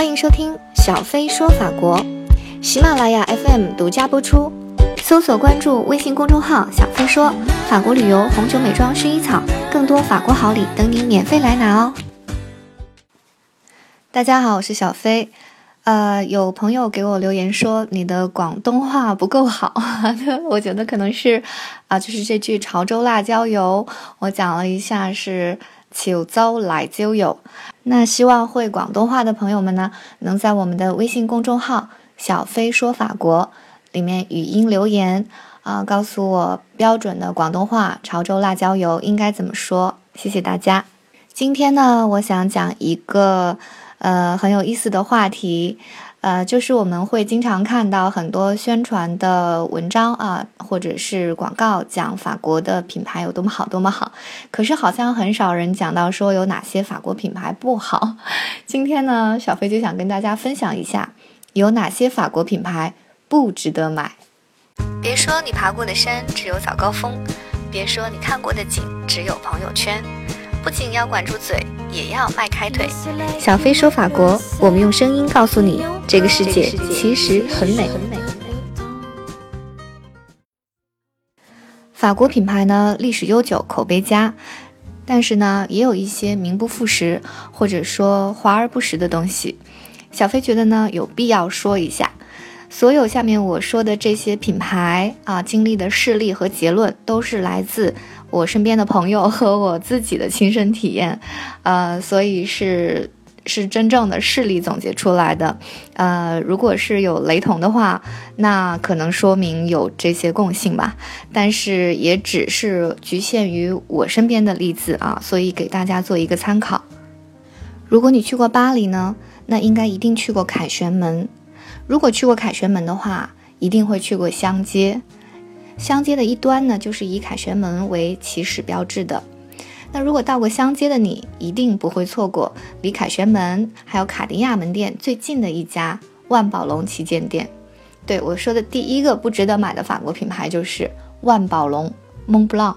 欢迎收听小飞说法国，喜马拉雅 FM 独家播出。搜索关注微信公众号“小飞说法国旅游、红酒、美妆、薰衣草”，更多法国好礼等你免费来拿哦！大家好，我是小飞。呃，有朋友给我留言说你的广东话不够好，我觉得可能是啊，就是这句潮州辣椒油，我讲了一下是潮州辣椒油。那希望会广东话的朋友们呢，能在我们的微信公众号“小飞说法国”里面语音留言啊，告诉我标准的广东话潮州辣椒油应该怎么说。谢谢大家。今天呢，我想讲一个。呃，很有意思的话题，呃，就是我们会经常看到很多宣传的文章啊，或者是广告，讲法国的品牌有多么好，多么好。可是好像很少人讲到说有哪些法国品牌不好。今天呢，小飞就想跟大家分享一下，有哪些法国品牌不值得买。别说你爬过的山只有早高峰，别说你看过的景只有朋友圈。不仅要管住嘴，也要迈开腿。小飞说法国，我们用声音告诉你，这个世界其实很美。法国品牌呢，历史悠久，口碑佳，但是呢，也有一些名不副实，或者说华而不实的东西。小飞觉得呢，有必要说一下。所有下面我说的这些品牌啊，经历的事例和结论，都是来自。我身边的朋友和我自己的亲身体验，呃，所以是是真正的事例总结出来的，呃，如果是有雷同的话，那可能说明有这些共性吧，但是也只是局限于我身边的例子啊，所以给大家做一个参考。如果你去过巴黎呢，那应该一定去过凯旋门；如果去过凯旋门的话，一定会去过香街。香街的一端呢，就是以凯旋门为起始标志的。那如果到过香街的你，一定不会错过离凯旋门还有卡地亚门店最近的一家万宝龙旗舰店。对我说的第一个不值得买的法国品牌就是万宝龙 Mon Blanc，。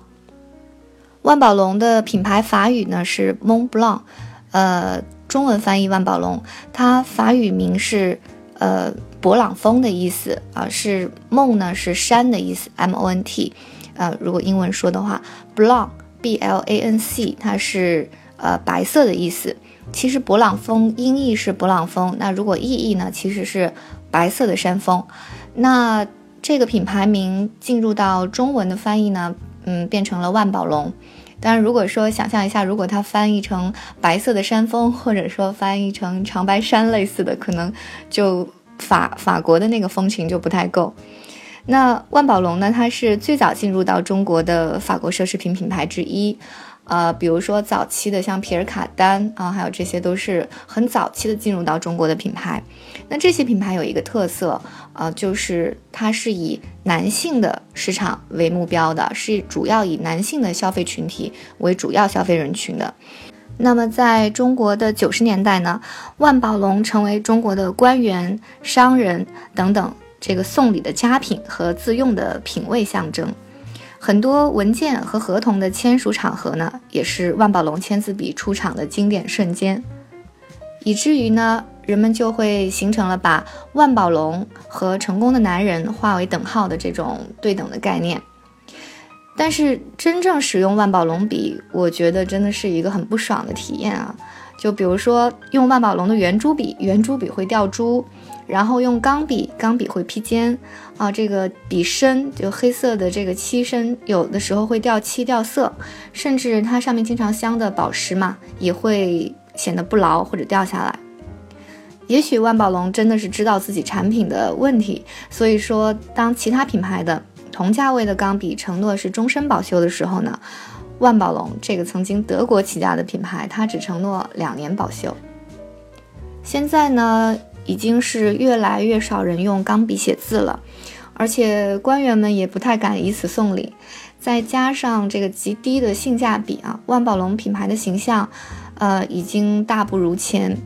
万宝龙的品牌法语呢是 Mon Blanc 呃，中文翻译万宝龙，它法语名是呃。勃朗峰的意思啊，是梦呢，是山的意思，M O N T，呃，如果英文说的话，Blanc B L A N C，它是呃白色的意思。其实勃朗峰音译是勃朗峰，那如果意译呢，其实是白色的山峰。那这个品牌名进入到中文的翻译呢，嗯，变成了万宝龙。当然，如果说想象一下，如果它翻译成白色的山峰，或者说翻译成长白山类似的，可能就。法法国的那个风情就不太够。那万宝龙呢？它是最早进入到中国的法国奢侈品品牌之一。呃，比如说早期的像皮尔卡丹啊，还有这些都是很早期的进入到中国的品牌。那这些品牌有一个特色，呃，就是它是以男性的市场为目标的，是主要以男性的消费群体为主要消费人群的。那么，在中国的九十年代呢，万宝龙成为中国的官员、商人等等这个送礼的佳品和自用的品味象征。很多文件和合同的签署场合呢，也是万宝龙签字笔出场的经典瞬间。以至于呢，人们就会形成了把万宝龙和成功的男人划为等号的这种对等的概念。但是真正使用万宝龙笔，我觉得真的是一个很不爽的体验啊！就比如说用万宝龙的圆珠笔，圆珠笔会掉珠；然后用钢笔，钢笔会披尖啊。这个笔身就黑色的这个漆身，有的时候会掉漆掉色，甚至它上面经常镶的宝石嘛，也会显得不牢或者掉下来。也许万宝龙真的是知道自己产品的问题，所以说当其他品牌的。同价位的钢笔承诺是终身保修的时候呢，万宝龙这个曾经德国起家的品牌，它只承诺两年保修。现在呢，已经是越来越少人用钢笔写字了，而且官员们也不太敢以此送礼。再加上这个极低的性价比啊，万宝龙品牌的形象，呃，已经大不如前。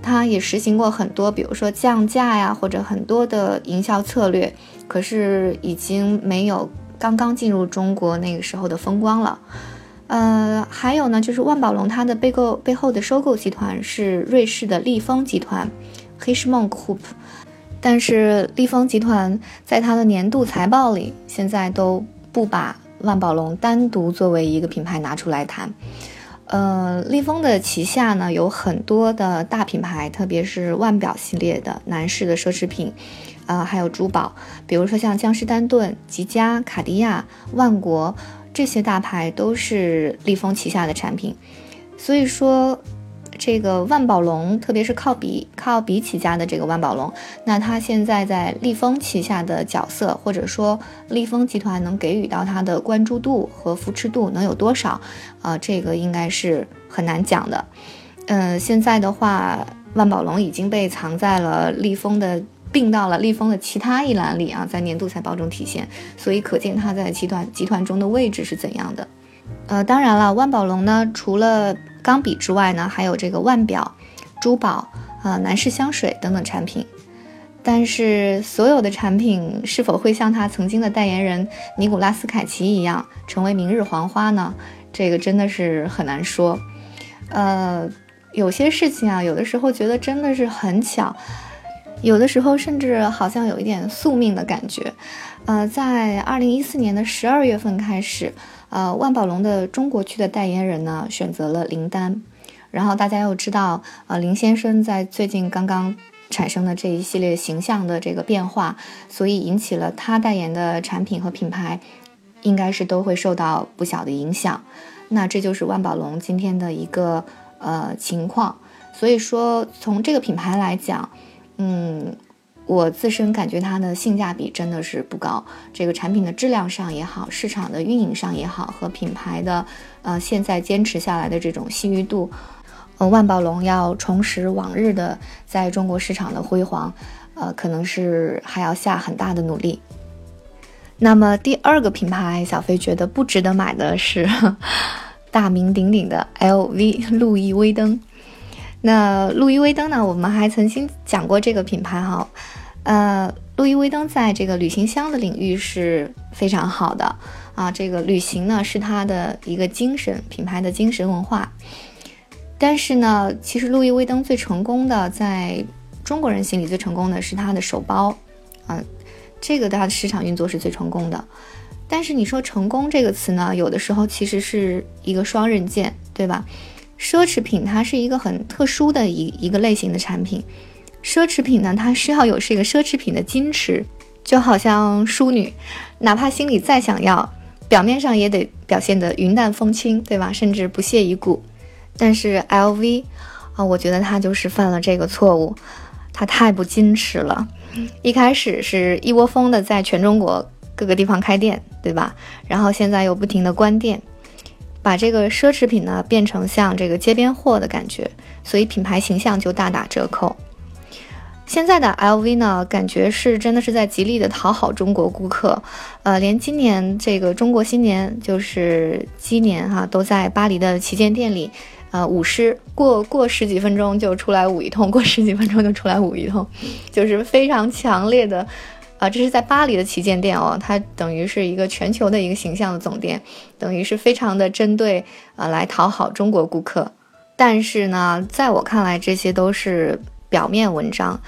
它也实行过很多，比如说降价呀，或者很多的营销策略，可是已经没有刚刚进入中国那个时候的风光了。呃，还有呢，就是万宝龙它的背购背后的收购集团是瑞士的利丰集团 h i s h m o n Group），但是利丰集团在它的年度财报里，现在都不把万宝龙单独作为一个品牌拿出来谈。呃，利丰的旗下呢有很多的大品牌，特别是腕表系列的男士的奢侈品，呃，还有珠宝，比如说像江诗丹顿、吉佳、卡地亚、万国。这些大牌都是利丰旗下的产品，所以说这个万宝龙，特别是靠比靠比起家的这个万宝龙，那它现在在利丰旗下的角色，或者说利丰集团能给予到它的关注度和扶持度能有多少？啊，这个应该是很难讲的。嗯，现在的话，万宝龙已经被藏在了利丰的。并到了利丰的其他一栏里啊，在年度财报中体现，所以可见它在集团集团中的位置是怎样的。呃，当然了，万宝龙呢，除了钢笔之外呢，还有这个腕表、珠宝啊、男士香水等等产品。但是，所有的产品是否会像他曾经的代言人尼古拉斯凯奇一样成为明日黄花呢？这个真的是很难说。呃，有些事情啊，有的时候觉得真的是很巧。有的时候甚至好像有一点宿命的感觉，呃，在二零一四年的十二月份开始，呃，万宝龙的中国区的代言人呢选择了林丹，然后大家又知道，呃，林先生在最近刚刚产生的这一系列形象的这个变化，所以引起了他代言的产品和品牌，应该是都会受到不小的影响。那这就是万宝龙今天的一个呃情况，所以说从这个品牌来讲。嗯，我自身感觉它的性价比真的是不高。这个产品的质量上也好，市场的运营上也好，和品牌的呃现在坚持下来的这种信誉度，呃，万宝龙要重拾往日的在中国市场的辉煌，呃，可能是还要下很大的努力。那么第二个品牌，小飞觉得不值得买的是 大名鼎鼎的 LV 路易威登。那路易威登呢？我们还曾经讲过这个品牌哈，呃，路易威登在这个旅行箱的领域是非常好的啊。这个旅行呢是它的一个精神，品牌的精神文化。但是呢，其实路易威登最成功的，在中国人心里最成功的是它的手包啊，这个它的市场运作是最成功的。但是你说成功这个词呢，有的时候其实是一个双刃剑，对吧？奢侈品它是一个很特殊的一一个类型的产品，奢侈品呢，它需要有是一个奢侈品的矜持，就好像淑女，哪怕心里再想要，表面上也得表现得云淡风轻，对吧？甚至不屑一顾。但是 LV 啊，我觉得它就是犯了这个错误，它太不矜持了。一开始是一窝蜂的在全中国各个地方开店，对吧？然后现在又不停的关店。把这个奢侈品呢变成像这个街边货的感觉，所以品牌形象就大打折扣。现在的 LV 呢，感觉是真的是在极力的讨好中国顾客，呃，连今年这个中国新年就是鸡年哈，都在巴黎的旗舰店里，呃，舞狮过过十几分钟就出来舞一通，过十几分钟就出来舞一通，就是非常强烈的。啊，这是在巴黎的旗舰店哦，它等于是一个全球的一个形象的总店，等于是非常的针对啊来讨好中国顾客。但是呢，在我看来，这些都是表面文章，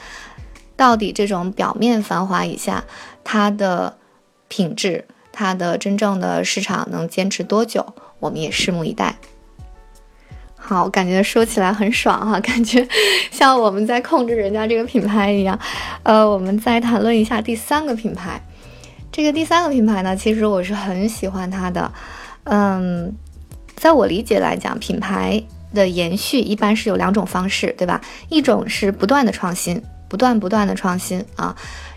到底这种表面繁华以下，它的品质，它的真正的市场能坚持多久，我们也拭目以待。好，感觉说起来很爽哈，感觉像我们在控制人家这个品牌一样。呃，我们再谈论一下第三个品牌。这个第三个品牌呢，其实我是很喜欢它的。嗯，在我理解来讲，品牌的延续一般是有两种方式，对吧？一种是不断的创新，不断不断的创新啊；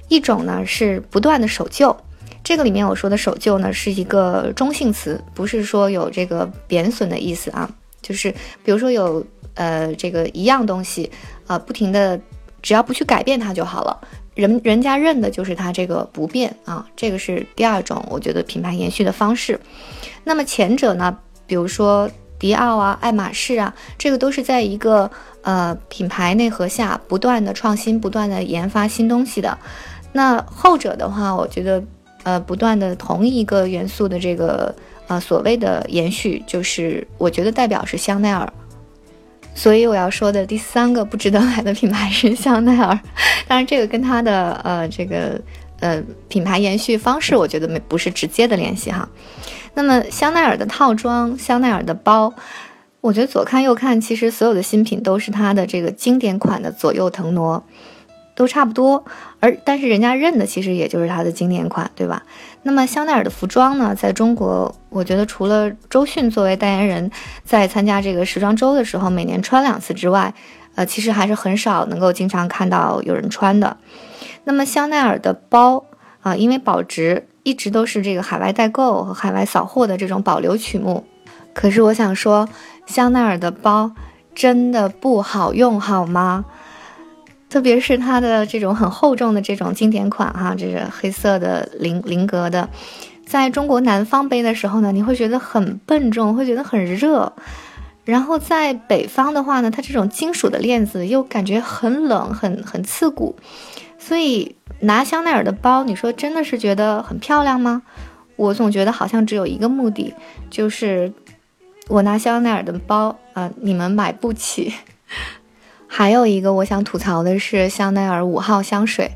一种呢是不断的守旧。这个里面我说的守旧呢，是一个中性词，不是说有这个贬损的意思啊。就是比如说有呃这个一样东西，呃不停的，只要不去改变它就好了，人人家认的就是它这个不变啊，这个是第二种我觉得品牌延续的方式。那么前者呢，比如说迪奥啊、爱马仕啊，这个都是在一个呃品牌内核下不断的创新、不断的研发新东西的。那后者的话，我觉得呃不断的同一个元素的这个呃，所谓的延续，就是我觉得代表是香奈儿。所以我要说的第三个不值得买的品牌是香奈儿，当然这个跟它的呃这个呃品牌延续方式，我觉得没不是直接的联系哈。那么香奈儿的套装，香奈儿的包，我觉得左看右看，其实所有的新品都是它的这个经典款的左右腾挪。都差不多，而但是人家认的其实也就是它的经典款，对吧？那么香奈儿的服装呢，在中国，我觉得除了周迅作为代言人，在参加这个时装周的时候每年穿两次之外，呃，其实还是很少能够经常看到有人穿的。那么香奈儿的包啊，因为保值一直都是这个海外代购和海外扫货的这种保留曲目。可是我想说，香奈儿的包真的不好用，好吗？特别是它的这种很厚重的这种经典款哈，这是黑色的菱菱格的，在中国南方背的时候呢，你会觉得很笨重，会觉得很热；然后在北方的话呢，它这种金属的链子又感觉很冷，很很刺骨。所以拿香奈儿的包，你说真的是觉得很漂亮吗？我总觉得好像只有一个目的，就是我拿香奈儿的包啊，你们买不起。还有一个我想吐槽的是香奈儿五号香水，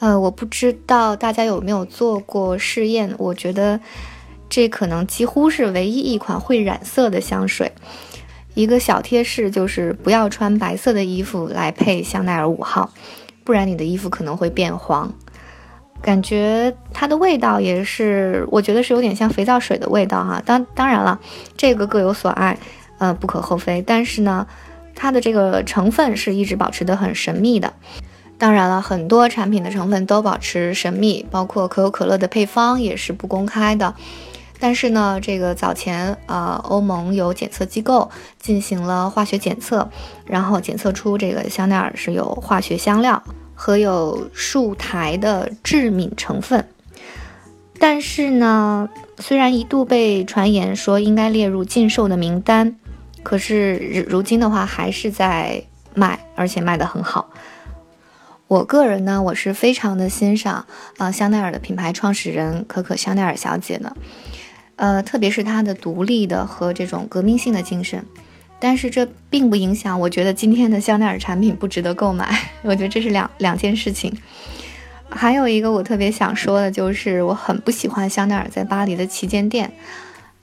呃，我不知道大家有没有做过试验，我觉得这可能几乎是唯一一款会染色的香水。一个小贴士就是不要穿白色的衣服来配香奈儿五号，不然你的衣服可能会变黄。感觉它的味道也是，我觉得是有点像肥皂水的味道哈。当当然了，这个各有所爱，呃，不可厚非。但是呢。它的这个成分是一直保持的很神秘的，当然了，很多产品的成分都保持神秘，包括可口可乐的配方也是不公开的。但是呢，这个早前呃，欧盟有检测机构进行了化学检测，然后检测出这个香奈儿是有化学香料和有数台的致敏成分。但是呢，虽然一度被传言说应该列入禁售的名单。可是如今的话，还是在卖，而且卖得很好。我个人呢，我是非常的欣赏啊香奈儿的品牌创始人可可香奈儿小姐的，呃，特别是它的独立的和这种革命性的精神。但是这并不影响，我觉得今天的香奈儿产品不值得购买。我觉得这是两两件事情。还有一个我特别想说的就是，我很不喜欢香奈儿在巴黎的旗舰店。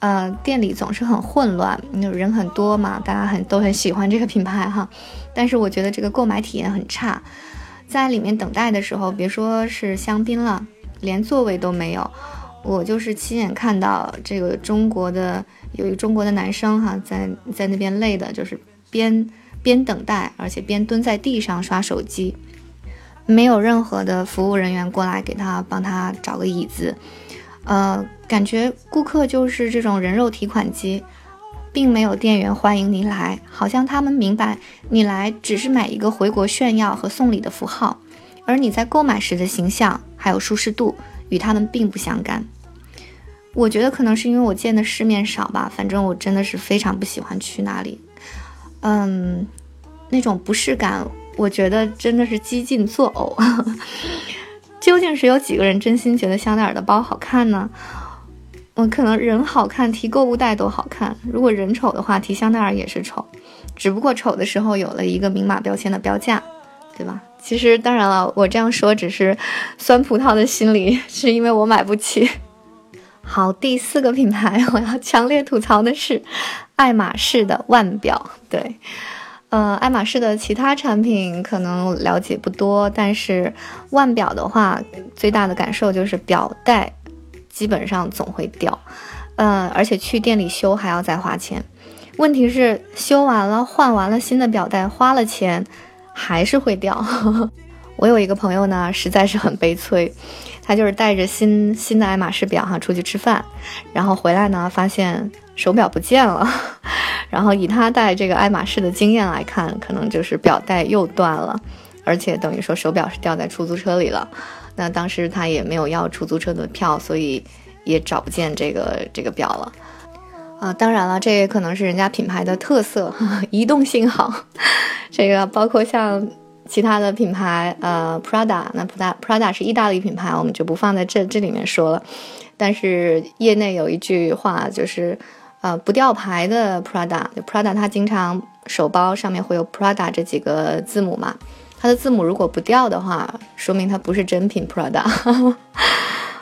呃，店里总是很混乱，人很多嘛，大家很都很喜欢这个品牌哈。但是我觉得这个购买体验很差，在里面等待的时候，别说是香槟了，连座位都没有。我就是亲眼看到这个中国的有一个中国的男生哈，在在那边累的，就是边边等待，而且边蹲在地上刷手机，没有任何的服务人员过来给他帮他找个椅子。呃，感觉顾客就是这种人肉提款机，并没有店员欢迎你来，好像他们明白你来只是买一个回国炫耀和送礼的符号，而你在购买时的形象还有舒适度与他们并不相干。我觉得可能是因为我见的世面少吧，反正我真的是非常不喜欢去那里。嗯，那种不适感，我觉得真的是几近作呕。究竟是有几个人真心觉得香奈儿的包好看呢？我可能人好看提购物袋都好看，如果人丑的话提香奈儿也是丑，只不过丑的时候有了一个明码标签的标价，对吧？其实当然了，我这样说只是酸葡萄的心理，是因为我买不起。好，第四个品牌我要强烈吐槽的是爱马仕的腕表，对。呃，爱马仕的其他产品可能了解不多，但是腕表的话，最大的感受就是表带基本上总会掉，嗯，而且去店里修还要再花钱。问题是修完了换完了新的表带，花了钱还是会掉。我有一个朋友呢，实在是很悲催，他就是带着新新的爱马仕表哈出去吃饭，然后回来呢发现手表不见了。然后以他戴这个爱马仕的经验来看，可能就是表带又断了，而且等于说手表是掉在出租车里了。那当时他也没有要出租车的票，所以也找不见这个这个表了。啊，当然了，这也可能是人家品牌的特色，移动性好。这个包括像其他的品牌，呃，Prada，那 Prada Prada 是意大利品牌，我们就不放在这这里面说了。但是业内有一句话就是，呃，不掉牌的 Prada，Prada 它经常手包上面会有 Prada 这几个字母嘛，它的字母如果不掉的话，说明它不是真品 Prada。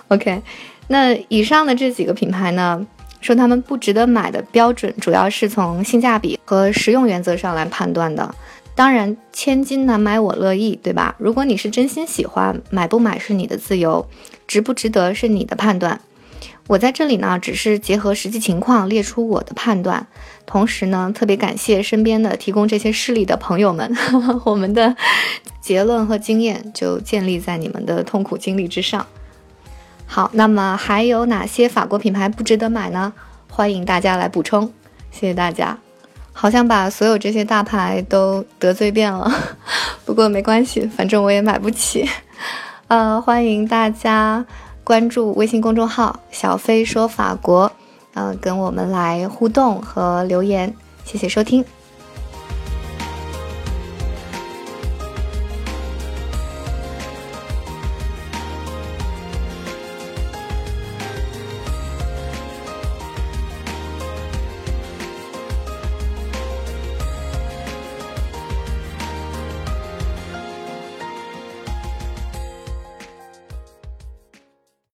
OK，那以上的这几个品牌呢，说他们不值得买的标准，主要是从性价比和实用原则上来判断的。当然，千金难买我乐意，对吧？如果你是真心喜欢，买不买是你的自由，值不值得是你的判断。我在这里呢，只是结合实际情况列出我的判断，同时呢，特别感谢身边的提供这些事例的朋友们，我们的结论和经验就建立在你们的痛苦经历之上。好，那么还有哪些法国品牌不值得买呢？欢迎大家来补充，谢谢大家。好像把所有这些大牌都得罪遍了，不过没关系，反正我也买不起。呃，欢迎大家关注微信公众号“小飞说法国”，呃，跟我们来互动和留言。谢谢收听。